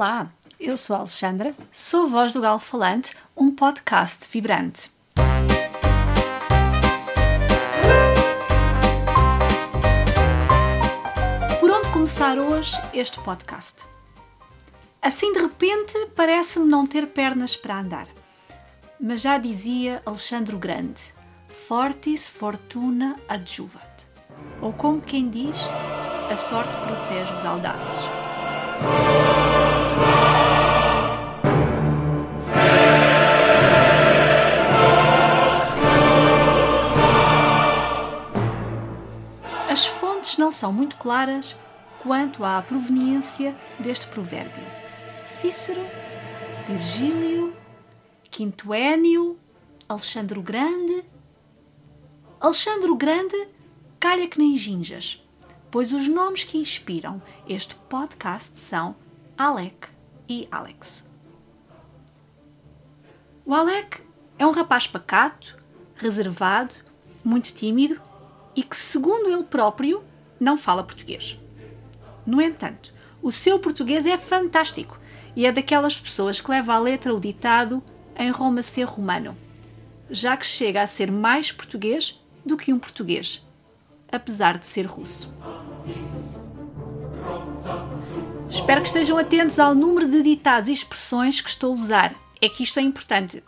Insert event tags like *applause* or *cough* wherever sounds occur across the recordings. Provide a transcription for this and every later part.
Olá, eu sou a Alexandra, sou a voz do Galo Falante, um podcast vibrante. Por onde começar hoje este podcast? Assim de repente parece-me não ter pernas para andar. Mas já dizia Alexandre o Grande: Fortis fortuna adjuvat. Ou como quem diz, a sorte protege os audazes. Não são muito claras quanto à proveniência deste provérbio. Cícero, Virgílio, Quinto Énio, Alexandre o Grande. Alexandre o Grande calha que nem ginjas, pois os nomes que inspiram este podcast são Alec e Alex. O Alec é um rapaz pacato, reservado, muito tímido e que, segundo ele próprio, não fala português. No entanto, o seu português é fantástico e é daquelas pessoas que leva à letra o ditado em Roma ser romano, já que chega a ser mais português do que um português, apesar de ser russo. Espero que estejam atentos ao número de ditados e expressões que estou a usar. É que isto é importante.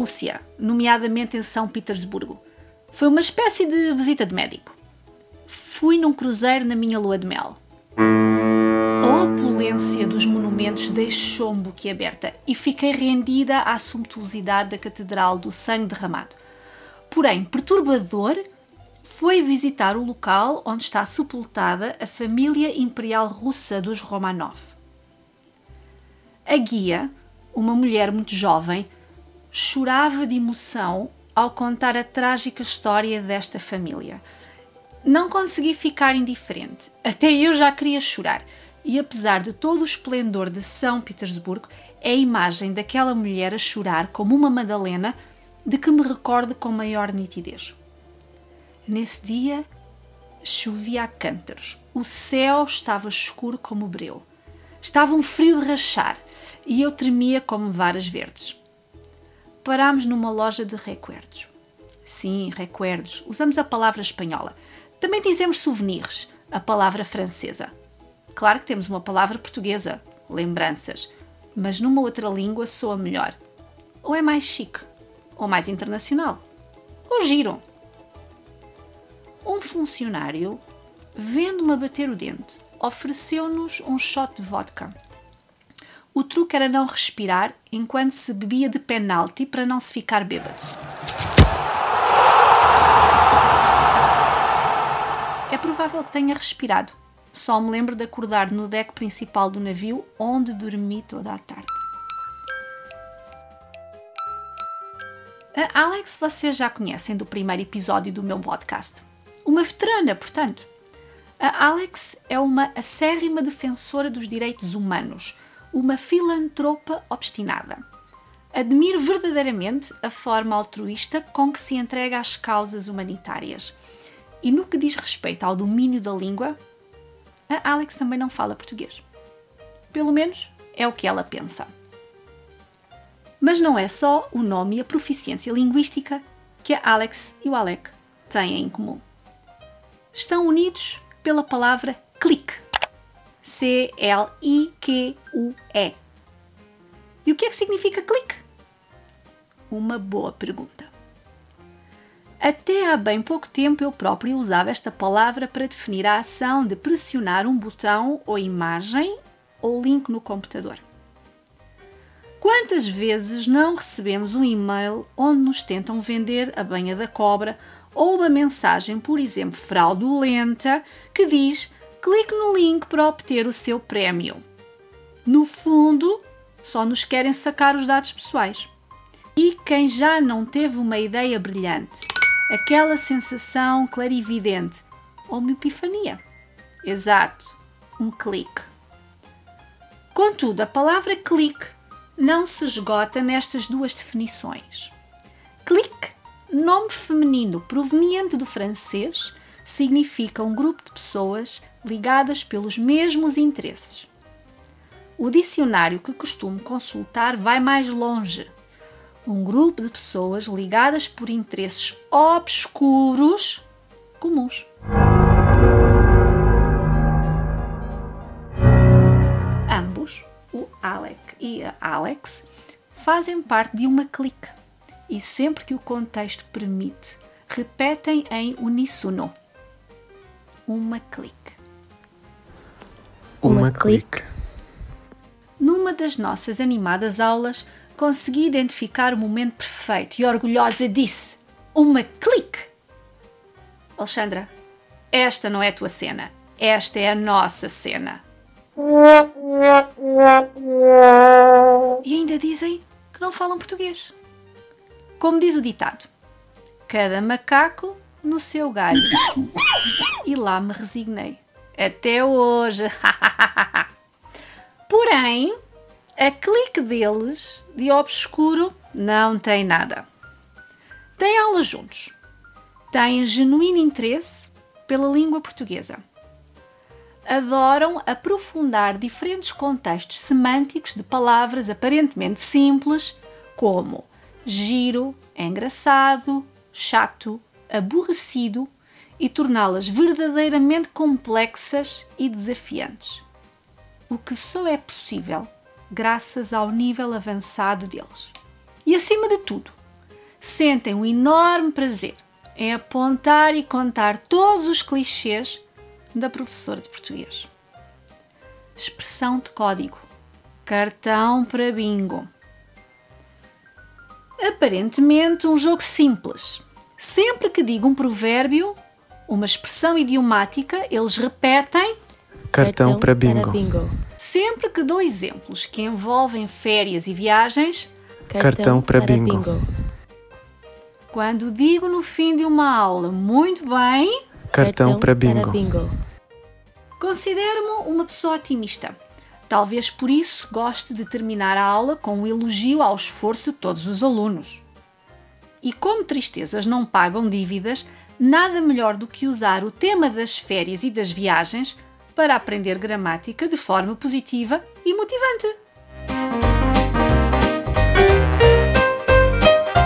Rússia, nomeadamente em São Petersburgo. Foi uma espécie de visita de médico. Fui num cruzeiro na minha lua de mel. A opulência dos monumentos deixou-me boquiaberta e fiquei rendida à sumptuosidade da Catedral do Sangue Derramado. Porém, perturbador foi visitar o local onde está sepultada a família imperial russa dos Romanov. A guia, uma mulher muito jovem, chorava de emoção ao contar a trágica história desta família. Não consegui ficar indiferente, até eu já queria chorar, e apesar de todo o esplendor de São Petersburgo, é a imagem daquela mulher a chorar como uma Madalena de que me recordo com maior nitidez. Nesse dia chovia a cântaros, o céu estava escuro como breu, estava um frio de rachar e eu tremia como varas verdes. Parámos numa loja de recuerdos. Sim, recuerdos, usamos a palavra espanhola. Também dizemos souvenirs, a palavra francesa. Claro que temos uma palavra portuguesa, lembranças, mas numa outra língua soa melhor. Ou é mais chique, ou mais internacional, ou giro. Um funcionário, vendo-me bater o dente, ofereceu-nos um shot de vodka. O truque era não respirar enquanto se bebia de penalti para não se ficar bêbado. É provável que tenha respirado. Só me lembro de acordar no deck principal do navio, onde dormi toda a tarde. A Alex vocês já conhecem do primeiro episódio do meu podcast. Uma veterana, portanto. A Alex é uma acérrima defensora dos direitos humanos, uma filantropa obstinada. Admiro verdadeiramente a forma altruísta com que se entrega às causas humanitárias. E no que diz respeito ao domínio da língua, a Alex também não fala português. Pelo menos é o que ela pensa. Mas não é só o nome e a proficiência linguística que a Alex e o Alec têm em comum. Estão unidos pela palavra clique. C-L-I-Q-U-E. E o que é que significa clique? Uma boa pergunta. Até há bem pouco tempo eu próprio usava esta palavra para definir a ação de pressionar um botão ou imagem ou link no computador. Quantas vezes não recebemos um e-mail onde nos tentam vender a banha da cobra ou uma mensagem, por exemplo, fraudulenta que diz clique no link para obter o seu prémio. No fundo, só nos querem sacar os dados pessoais. E quem já não teve uma ideia brilhante, aquela sensação clarividente ou uma epifania? Exato, um clique. Contudo, a palavra clique não se esgota nestas duas definições. Clique, nome feminino proveniente do francês, significa um grupo de pessoas ligadas pelos mesmos interesses. O dicionário que costumo consultar vai mais longe. Um grupo de pessoas ligadas por interesses obscuros comuns. Ambos, o Alec e a Alex, fazem parte de uma clique e sempre que o contexto permite, repetem em uníssono uma clique. Uma clique. Numa das nossas animadas aulas, consegui identificar o momento perfeito e orgulhosa disse: Uma clique! Alexandra, esta não é a tua cena, esta é a nossa cena. E ainda dizem que não falam português. Como diz o ditado: cada macaco no seu galho. E lá me resignei. Até hoje. *laughs* Porém, a clique deles, de obscuro, não tem nada. Têm aulas juntos. Têm genuíno interesse pela língua portuguesa. Adoram aprofundar diferentes contextos semânticos de palavras aparentemente simples, como giro, engraçado, chato, aborrecido e torná-las verdadeiramente complexas e desafiantes. O que só é possível graças ao nível avançado deles. E acima de tudo, sentem um enorme prazer em apontar e contar todos os clichês da professora de português. Expressão de código. Cartão para bingo. Aparentemente um jogo simples, Sempre que digo um provérbio, uma expressão idiomática, eles repetem cartão, para, bingo. para bingo. Sempre que dou exemplos que envolvem férias e viagens, cartão, cartão para, para bingo. bingo. Quando digo no fim de uma aula, muito bem, cartão, cartão para bingo. Para bingo. Considero-me uma pessoa otimista. Talvez por isso goste de terminar a aula com um elogio ao esforço de todos os alunos. E como tristezas não pagam dívidas, nada melhor do que usar o tema das férias e das viagens para aprender gramática de forma positiva e motivante.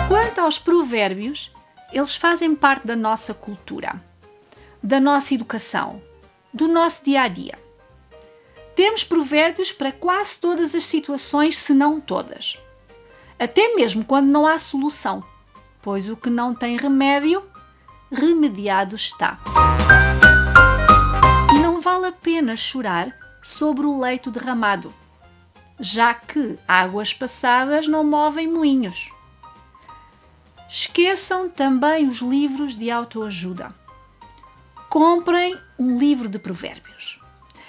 Quanto aos provérbios, eles fazem parte da nossa cultura, da nossa educação, do nosso dia a dia. Temos provérbios para quase todas as situações, se não todas. Até mesmo quando não há solução pois o que não tem remédio, remediado está. E não vale a pena chorar sobre o leito derramado, já que águas passadas não movem moinhos. Esqueçam também os livros de autoajuda. Comprem um livro de provérbios.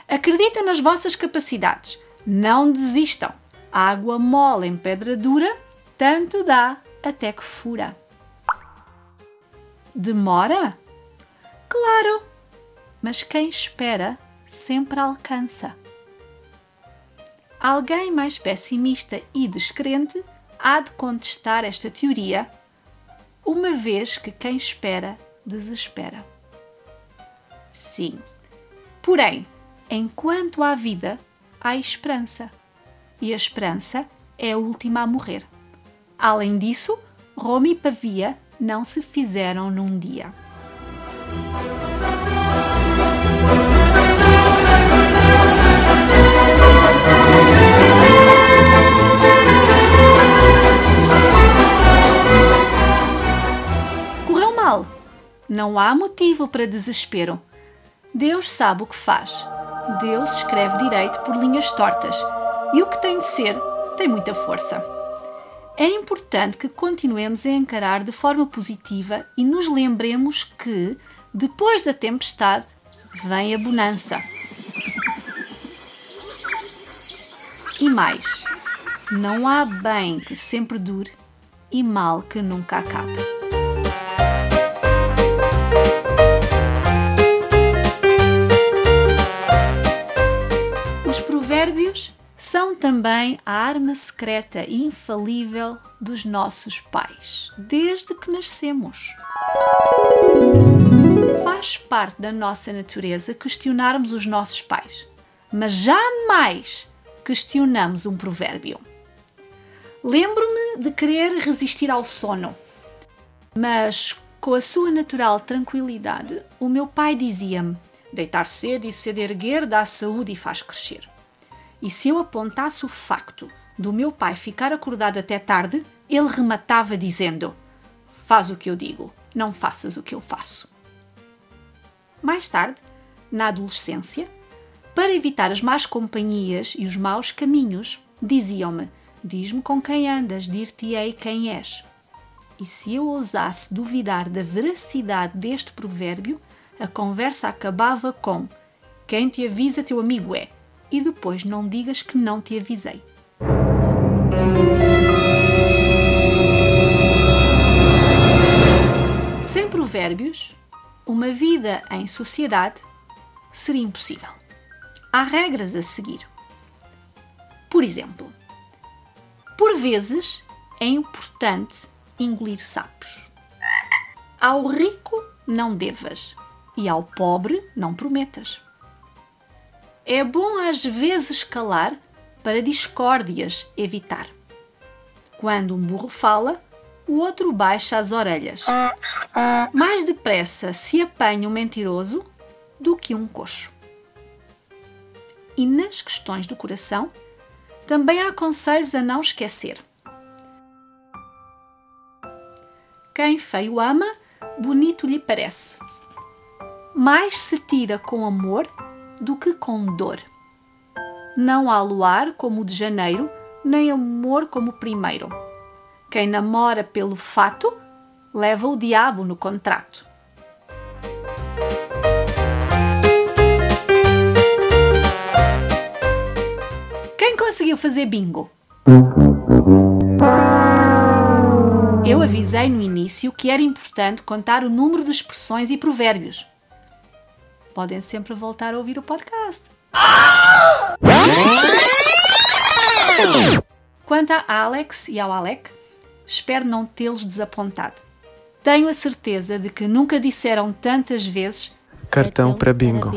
Acreditem nas vossas capacidades. Não desistam. água mole em pedra dura, tanto dá até que fura. Demora? Claro, mas quem espera sempre alcança. Alguém mais pessimista e descrente há de contestar esta teoria, uma vez que quem espera desespera. Sim, porém, enquanto há vida, há esperança. E a esperança é a última a morrer. Além disso, Roma e Pavia não se fizeram num dia. Correu mal. Não há motivo para desespero. Deus sabe o que faz. Deus escreve direito por linhas tortas. E o que tem de ser tem muita força é importante que continuemos a encarar de forma positiva e nos lembremos que, depois da tempestade, vem a bonança. E mais, não há bem que sempre dure e mal que nunca acabe. Também a arma secreta e infalível dos nossos pais, desde que nascemos. Faz parte da nossa natureza questionarmos os nossos pais, mas jamais questionamos um provérbio. Lembro-me de querer resistir ao sono, mas com a sua natural tranquilidade, o meu pai dizia-me: deitar cedo e cedo erguer dá saúde e faz crescer. E se eu apontasse o facto do meu pai ficar acordado até tarde, ele rematava dizendo: Faz o que eu digo, não faças o que eu faço. Mais tarde, na adolescência, para evitar as más companhias e os maus caminhos, diziam-me: Diz-me com quem andas, dir-te-ei quem és. E se eu ousasse duvidar da veracidade deste provérbio, a conversa acabava com: Quem te avisa, teu amigo é e depois não digas que não te avisei. Sem provérbios, uma vida em sociedade seria impossível. Há regras a seguir. Por exemplo, por vezes é importante engolir sapos. Ao rico não devas e ao pobre não prometas. É bom às vezes calar para discórdias evitar. Quando um burro fala, o outro baixa as orelhas. Mais depressa se apanha um mentiroso do que um coxo. E nas questões do coração, também há conselhos a não esquecer. Quem feio ama, bonito lhe parece. Mais se tira com amor do que com dor. Não há luar como o de janeiro, nem amor como o primeiro. Quem namora pelo fato, leva o diabo no contrato. Quem conseguiu fazer bingo? Eu avisei no início que era importante contar o número de expressões e provérbios podem sempre voltar a ouvir o podcast. Quanto a Alex e ao Alec, espero não tê-los desapontado. Tenho a certeza de que nunca disseram tantas vezes cartão para bingo.